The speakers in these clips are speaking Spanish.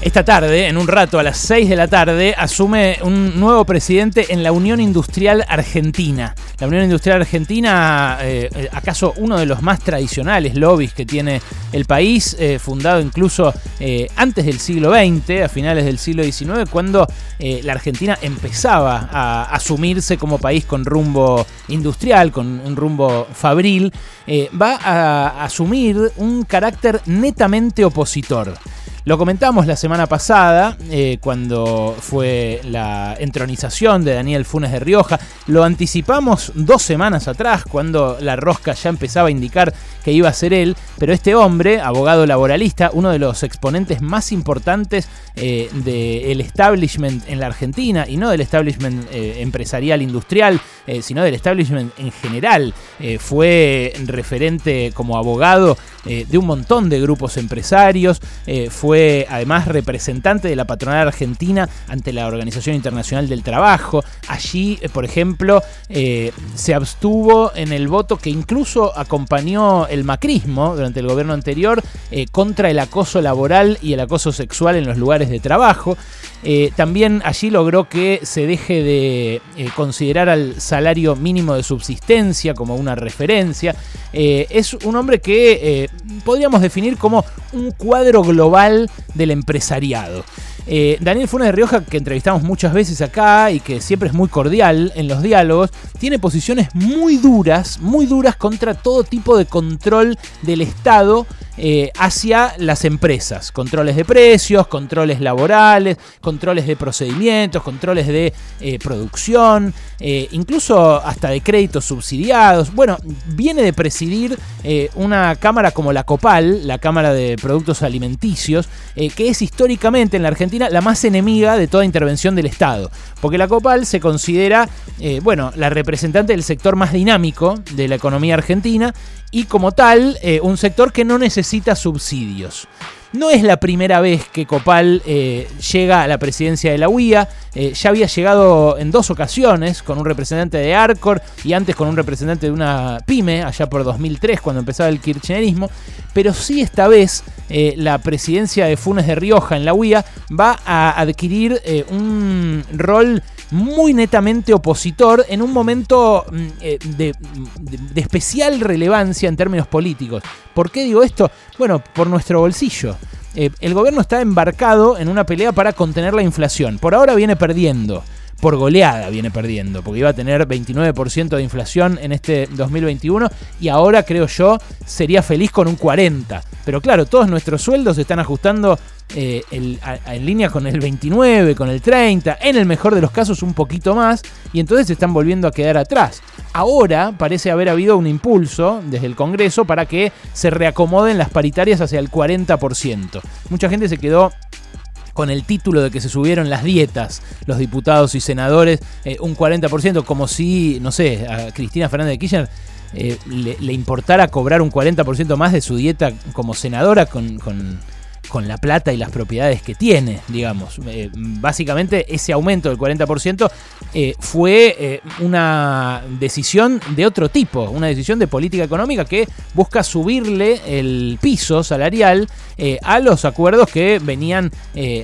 Esta tarde, en un rato, a las 6 de la tarde, asume un nuevo presidente en la Unión Industrial Argentina. La Unión Industrial Argentina, eh, acaso uno de los más tradicionales lobbies que tiene el país, eh, fundado incluso eh, antes del siglo XX, a finales del siglo XIX, cuando la Argentina empezaba a asumirse como país con rumbo industrial, con un rumbo fabril, va a asumir un carácter netamente opositor. Lo comentamos la semana pasada, eh, cuando fue la entronización de Daniel Funes de Rioja. Lo anticipamos dos semanas atrás, cuando la rosca ya empezaba a indicar que iba a ser él. Pero este hombre, abogado laboralista, uno de los exponentes más importantes eh, del establishment en la Argentina, y no del establishment eh, empresarial industrial, sino del establishment en general, fue referente como abogado de un montón de grupos empresarios, fue además representante de la patronal argentina ante la Organización Internacional del Trabajo. Allí, eh, por ejemplo, eh, se abstuvo en el voto que incluso acompañó el macrismo durante el gobierno anterior eh, contra el acoso laboral y el acoso sexual en los lugares de trabajo. también allí logró que se deje de considerar al salario mínimo de subsistencia como una referencia. es un hombre que podríamos definir como un cuadro global del empresariado. Eh, Daniel Funes de Rioja, que entrevistamos muchas veces acá y que siempre es muy cordial en los diálogos, tiene posiciones muy duras, muy duras contra todo tipo de control del Estado eh, hacia las empresas. Controles de precios, controles laborales, controles de procedimientos, controles de eh, producción, incluso hasta de créditos subsidiados. Bueno, viene de presidir una cámara como la COPAL, la Cámara de Productos Alimenticios, que es históricamente en la Argentina la más enemiga de toda intervención del Estado. Porque la COPAL se considera, eh, bueno, la representante del sector más dinámico de la economía argentina y como tal, eh, un sector que no necesita subsidios. No es la primera vez que Copal eh, llega a la presidencia de la UIA. ya había llegado en dos ocasiones con un representante de Arcor y antes con un representante de una pyme, allá por 2003, cuando empezaba el kirchnerismo. Pero sí esta vez eh, la presidencia de Funes de Rioja en la UIA va a adquirir eh, un rol muy netamente opositor en un momento mm, eh, de, especial relevancia en términos políticos. ¿Por qué digo esto? Bueno, por nuestro bolsillo. el gobierno está embarcado en una pelea para contener la inflación. Por ahora viene perdiendo por goleada viene perdiendo, porque iba a tener 29% de inflación en este 2021 y ahora creo yo sería feliz con un 40%. Pero claro, todos nuestros sueldos se están ajustando eh, en línea con el 29, con el 30, en el mejor de los casos un poquito más, y entonces se están volviendo a quedar atrás. Ahora parece haber habido un impulso desde el Congreso para que se reacomoden las paritarias hacia el 40%. Mucha gente se quedó con el título de que se subieron las dietas los diputados y senadores eh, un 40%, como si, no sé, a Cristina Fernández de Kirchner eh, le, importara cobrar un 40% más de su dieta como senadora con, con con la plata y las propiedades que tiene, digamos. Eh, básicamente ese aumento del 40% eh, fue eh, una decisión de otro tipo, una decisión de política económica que busca subirle el piso salarial a los acuerdos que venían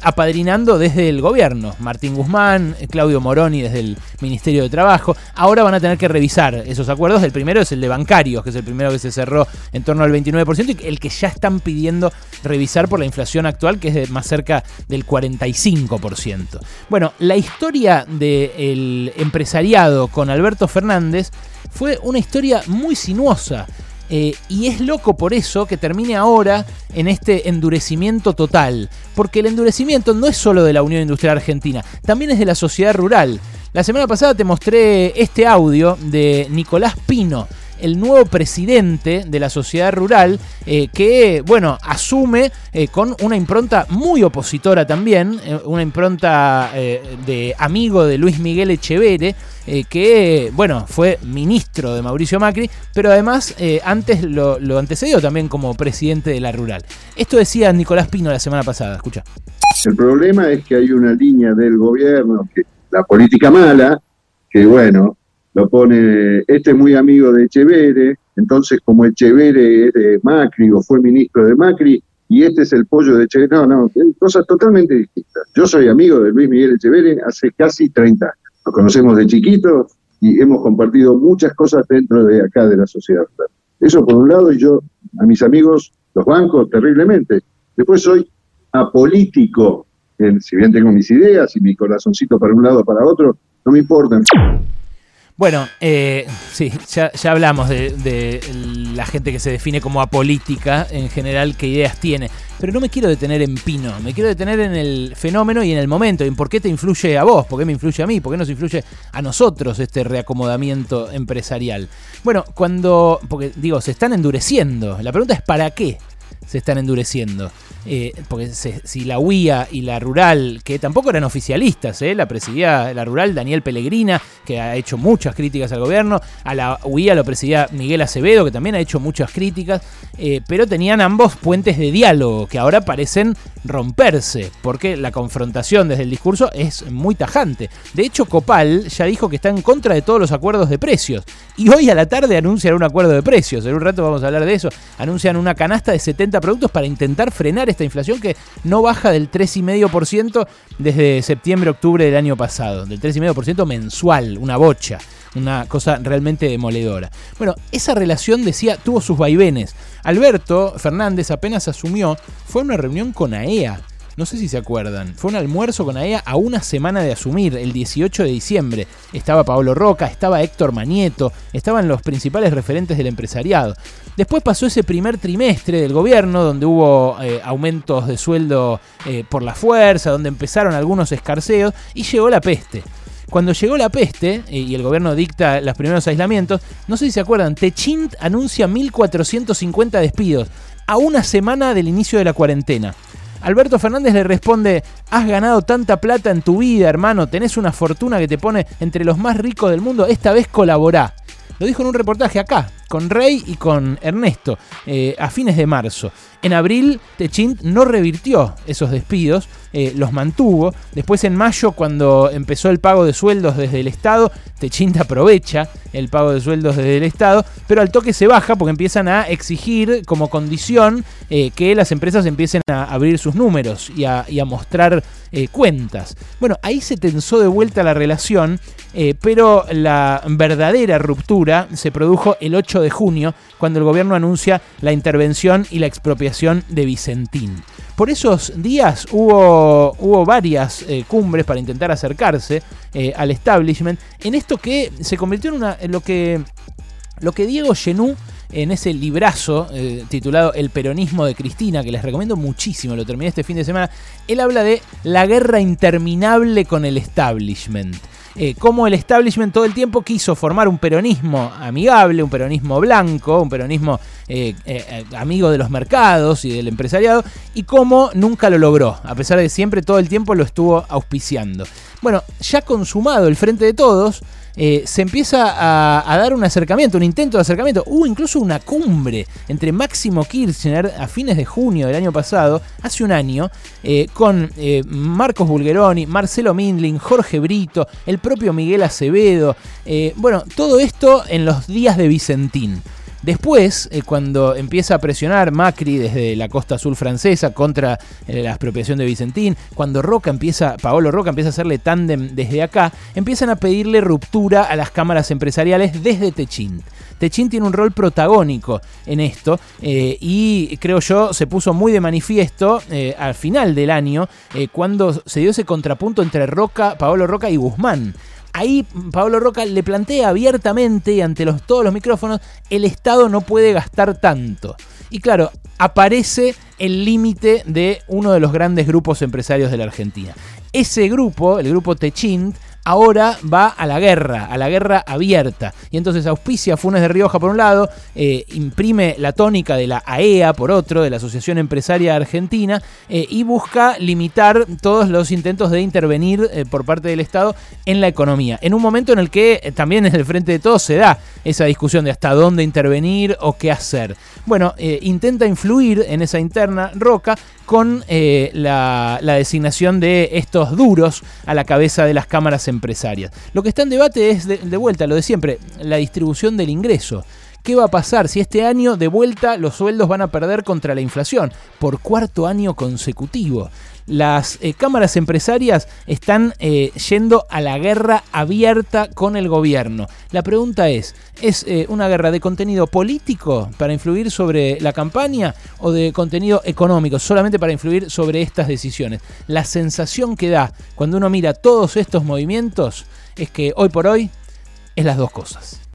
apadrinando desde el gobierno. Martín Guzmán, Claudio Moroni desde el Ministerio de Trabajo. Ahora van a tener que revisar esos acuerdos. El primero es el de bancarios, que es el primero que se cerró en torno al 29% y el que ya están pidiendo revisar por la inflación actual, que es de más cerca del 45%. Bueno, la historia del empresariado con Alberto Fernández fue una historia muy sinuosa. Eh, y es loco por eso que termine ahora en este endurecimiento total. Porque el endurecimiento no es solo de la Unión Industrial Argentina, también es de la sociedad rural. La semana pasada te mostré este audio de Nicolás Pino, el nuevo presidente de la sociedad rural, eh, que, bueno, asume eh, con una impronta muy opositora también, eh, una impronta de amigo de Luis Miguel Echevere, que, bueno, fue ministro de Mauricio Macri, pero además antes lo, antecedió también como presidente de la rural. Esto decía Nicolás Pino la semana pasada, escucha. El problema es que hay una línea del gobierno, la política mala, que bueno, lo pone, este es muy amigo de Echevere, entonces como Echevere es de Macri o fue ministro de Macri, y este es el pollo de Echeverría. No, no, cosas totalmente distintas. Yo soy amigo de Luis Miguel Echeverría hace casi 30 años. Nos conocemos de chiquito y hemos compartido muchas cosas dentro de acá de la sociedad. Eso por un lado, y yo a mis amigos los banco terriblemente. Después soy apolítico, si bien tengo mis ideas y mi corazoncito para un lado o para otro, no me importa. Bueno, eh, sí, ya, hablamos de, la gente que se define como apolítica en general, qué ideas tiene. Pero no me quiero detener en Pino, me quiero detener en el fenómeno y en el momento, en por qué te influye a vos, por qué me influye a mí, por qué nos influye a nosotros este reacomodamiento empresarial. Bueno, cuando, porque digo, se están endureciendo. La pregunta es ¿para qué? Se están endureciendo. Eh, porque si la UIA y la Rural, que tampoco eran oficialistas, eh, la presidía la Rural Daniel Pellegrina, que ha hecho muchas críticas al gobierno, a la UIA lo presidía Miguel Acevedo, que también ha hecho muchas críticas, eh, pero tenían ambos puentes de diálogo que ahora parecen romperse, porque la confrontación desde el discurso es muy tajante. De hecho, Copal ya dijo que está en contra de todos los acuerdos de precios, y hoy a la tarde anuncian un acuerdo de precios, en un rato vamos a hablar de eso, anuncian una canasta de 70 productos para intentar frenar esta inflación que no baja del 3,5% desde septiembre-octubre del año pasado, del 3,5% mensual, una bocha, una cosa realmente demoledora. Bueno, esa relación, decía, tuvo sus vaivenes. Alberto Fernández apenas asumió, fue a una reunión con AEA, no sé si se acuerdan. Fue un almuerzo con AEA a una semana de asumir, el 18 de diciembre. Estaba Pablo Roca, estaba Héctor Manieto, estaban los principales referentes del empresariado. Después pasó ese primer trimestre del gobierno, donde hubo eh, aumentos de sueldo eh, por la fuerza, donde empezaron algunos escarceos, y llegó la peste. Cuando llegó la peste eh, y el gobierno dicta los primeros aislamientos, no sé si se acuerdan, Techint anuncia 1.450 despidos a una semana del inicio de la cuarentena. Alberto Fernández le responde, has ganado tanta plata en tu vida, hermano, tenés una fortuna que te pone entre los más ricos del mundo, esta vez colaborá. Lo dijo en un reportaje acá, con Rey y con Ernesto, eh, a fines de marzo. En abril, Techint no revirtió esos despidos, eh, los mantuvo. Después, en mayo, cuando empezó el pago de sueldos desde el Estado, Techint aprovecha el pago de sueldos desde el Estado, pero al toque se baja porque empiezan a exigir como condición eh, que las empresas empiecen a abrir sus números y a, mostrar cuentas. Bueno, ahí se tensó de vuelta la relación, pero la verdadera ruptura se produjo el 8 de junio, cuando el gobierno anuncia la intervención y la expropiación de Vicentín. Por esos días hubo, hubo varias eh, cumbres para intentar acercarse eh, al establishment en esto que se convirtió en, una, en lo, que, lo que Diego Genú en ese librazo eh, titulado El peronismo de Cristina, que les recomiendo muchísimo, lo terminé este fin de semana, él habla de la guerra interminable con el establishment. Eh, cómo el establishment todo el tiempo quiso formar un peronismo amigable, un peronismo blanco, un peronismo eh, eh, amigo de los mercados y del empresariado, y cómo nunca lo logró, a pesar de siempre todo el tiempo lo estuvo auspiciando. Bueno, ya consumado el frente de todos, eh, se empieza a, dar un acercamiento, un intento de acercamiento. Hubo incluso una cumbre entre Máximo Kirchner a fines de junio del año pasado, hace un año, eh, con eh, Marcos Bulgeroni, Marcelo Mindling, Jorge Brito, el propio Miguel Acevedo. bueno, todo esto en los días de Vicentín. Después, eh, cuando empieza a presionar Macri desde la costa azul francesa contra eh, la expropiación de Vicentín, cuando Roca empieza, Paolo Roca empieza a hacerle tándem desde acá, empiezan a pedirle ruptura a las cámaras empresariales desde Techint. Techint tiene un rol protagónico en esto eh, y creo yo se puso muy de manifiesto al final del año cuando se dio ese contrapunto entre Roca, Paolo Roca y Guzmán. Ahí Pablo Roca le plantea abiertamente y ante los, todos los micrófonos, el Estado no puede gastar tanto. Y claro, aparece el límite de uno de los grandes grupos empresarios de la Argentina. Ese grupo, el grupo Techint, ahora va a la guerra, a la guerra abierta. Y entonces auspicia Funes de Rioja por un lado, eh, imprime la tónica de la AEA e por otro, de la Asociación Empresaria Argentina, eh, y busca limitar todos los intentos de intervenir eh, por parte del Estado en la economía. En un momento en el que también en el frente de todos se da esa discusión de hasta dónde intervenir o qué hacer. Bueno, intenta influir en esa interna Roca con la, designación de estos duros a la cabeza de las cámaras empresarias. Lo que está en debate es, de, vuelta, lo de siempre, la distribución del ingreso ¿Qué va a pasar si este año de vuelta los sueldos van a perder contra la inflación? Por cuarto año consecutivo las eh, cámaras empresarias están eh, yendo a la guerra abierta con el gobierno. La pregunta es, ¿es eh, una guerra de contenido político para influir sobre la campaña o de contenido económico solamente para influir sobre estas decisiones? La sensación que da cuando uno mira todos estos movimientos es que hoy por hoy es las dos cosas.